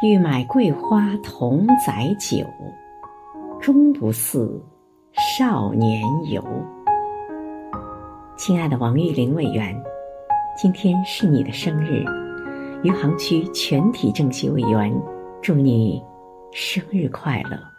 欲买桂花同载酒终不似少年游。亲爱的王玉玲委员今天是你的生日余杭区全体政协委员祝你生日快乐。